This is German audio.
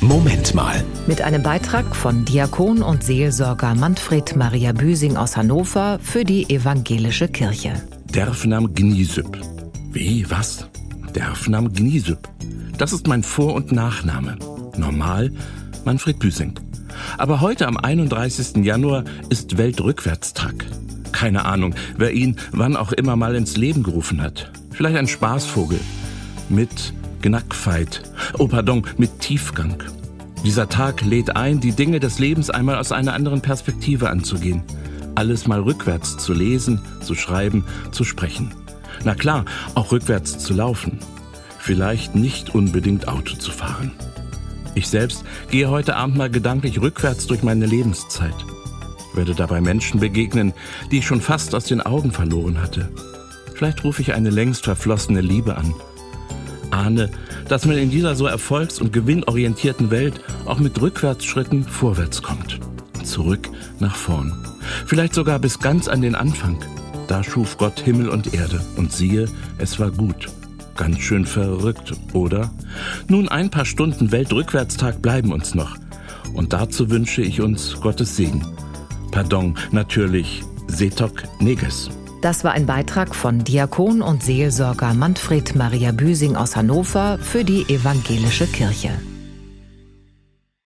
Moment mal. Mit einem Beitrag von Diakon und Seelsorger Manfred Maria Büsing aus Hannover für die Evangelische Kirche. Derfnam Gniesüpp. Wie, was? Derfnam Gniesüpp. Das ist mein Vor- und Nachname. Normal Manfred Büsing. Aber heute am 31. Januar ist Weltrückwärtstag. Keine Ahnung, wer ihn wann auch immer mal ins Leben gerufen hat. Vielleicht ein Spaßvogel. Mit Knackfeit. Oh, pardon, mit Tiefgang. Dieser Tag lädt ein, die Dinge des Lebens einmal aus einer anderen Perspektive anzugehen. Alles mal rückwärts zu lesen, zu schreiben, zu sprechen. Na klar, auch rückwärts zu laufen. Vielleicht nicht unbedingt Auto zu fahren. Ich selbst gehe heute Abend mal gedanklich rückwärts durch meine Lebenszeit. Werde dabei Menschen begegnen, die ich schon fast aus den Augen verloren hatte. Vielleicht rufe ich eine längst verflossene Liebe an. Ahne, dass man in dieser so erfolgs- und gewinnorientierten Welt auch mit Rückwärtsschritten vorwärts kommt. Zurück nach vorn. Vielleicht sogar bis ganz an den Anfang. Da schuf Gott Himmel und Erde. Und siehe, es war gut. Ganz schön verrückt, oder? Nun ein paar Stunden Weltrückwärtstag bleiben uns noch. Und dazu wünsche ich uns Gottes Segen. Pardon, natürlich, Setok Neges. Das war ein Beitrag von Diakon und Seelsorger Manfred Maria Büsing aus Hannover für die Evangelische Kirche.